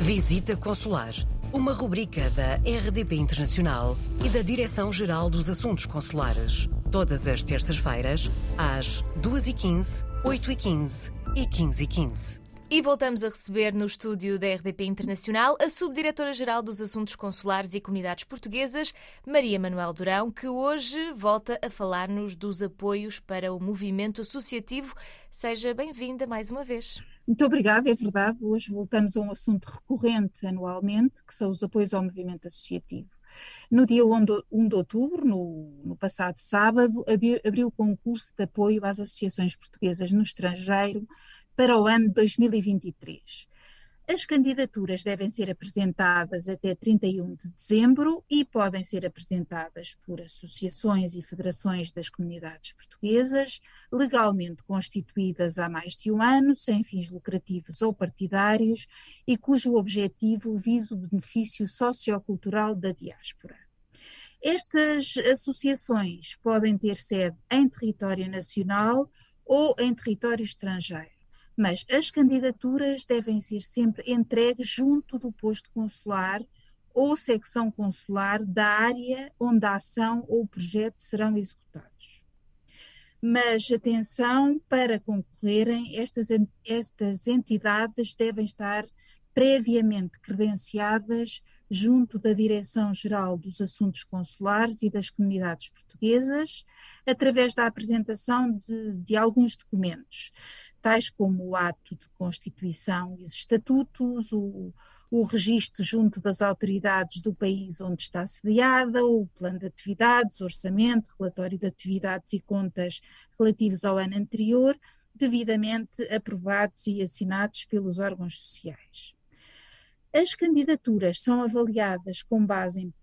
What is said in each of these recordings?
Visita Consular, uma rubrica da RDP Internacional e da Direção-Geral dos Assuntos Consulares. Todas as terças-feiras, às 2h15, 8h15 e 15h15. E voltamos a receber no estúdio da RDP Internacional a Subdiretora-Geral dos Assuntos Consulares e Comunidades Portuguesas, Maria Manuel Durão, que hoje volta a falar-nos dos apoios para o movimento associativo. Seja bem-vinda mais uma vez. Muito obrigada, é verdade. Hoje voltamos a um assunto recorrente anualmente, que são os apoios ao movimento associativo. No dia 1 de outubro, no, no passado sábado, abriu, abriu o concurso de apoio às associações portuguesas no estrangeiro para o ano 2023. As candidaturas devem ser apresentadas até 31 de dezembro e podem ser apresentadas por associações e federações das comunidades portuguesas, legalmente constituídas há mais de um ano, sem fins lucrativos ou partidários e cujo objetivo visa o benefício sociocultural da diáspora. Estas associações podem ter sede em território nacional ou em território estrangeiro mas as candidaturas devem ser sempre entregues junto do posto consular ou secção consular da área onde a ação ou o projeto serão executados. Mas atenção, para concorrerem, estas, estas entidades devem estar previamente credenciadas junto da Direção-Geral dos Assuntos Consulares e das Comunidades Portuguesas, através da apresentação de, de, alguns documentos, tais como o ato de constituição e os estatutos, o, o registro junto das autoridades do país onde está sediada, o plano de atividades, orçamento, relatório de atividades e contas relativos ao ano anterior, devidamente aprovados e assinados pelos órgãos sociais. As candidaturas são avaliadas com base em,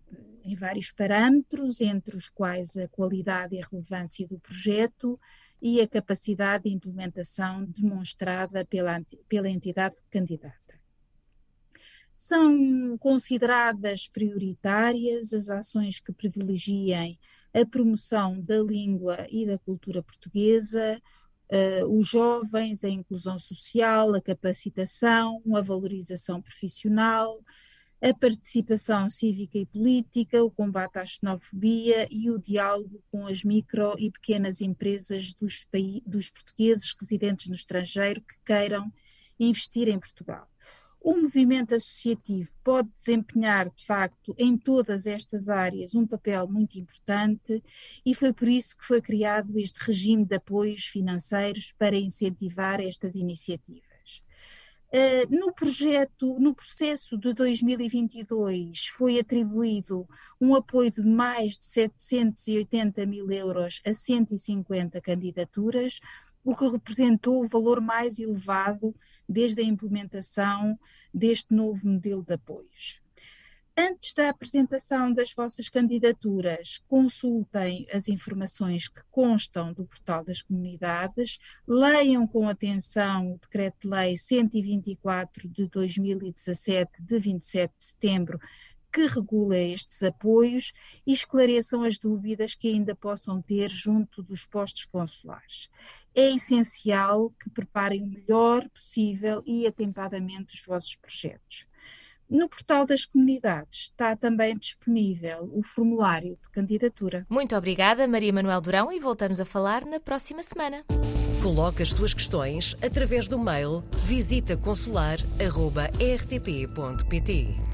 em vários parâmetros, entre os quais a qualidade e a relevância do projeto e a capacidade de implementação demonstrada pela, pela entidade candidata. São consideradas prioritárias as ações que privilegiem a promoção da língua e da cultura portuguesa, uh, os jovens, a inclusão social, a capacitação, a valorização profissional, a participação cívica e política, o combate à xenofobia e o diálogo com as micro e pequenas empresas dos, dos portugueses residentes no estrangeiro que queiram investir em Portugal. O movimento associativo pode desempenhar, de facto, em todas estas áreas um papel muito importante e foi por isso que foi criado este regime de apoios financeiros para incentivar estas iniciativas. Uh, no projeto, no processo de 2022, foi atribuído um apoio de mais de 780 mil euros a 150 candidaturas, o que representou o valor mais elevado desde a implementação deste novo modelo de apoios. Antes da apresentação das vossas candidaturas, consultem as informações que constam do portal das comunidades, leiam com atenção o Decreto-Lei 124 de 2017, de 27 de setembro, que regula estes apoios e esclareçam as dúvidas que ainda possam ter junto dos postos consulares. É essencial que preparem o melhor possível e atempadamente os vossos projetos. No portal das comunidades está também disponível o formulário de candidatura. Muito obrigada, Maria Manuel Durão, e voltamos a falar na próxima semana. Coloque as suas questões através do mail visitaconsular.rtp.pt.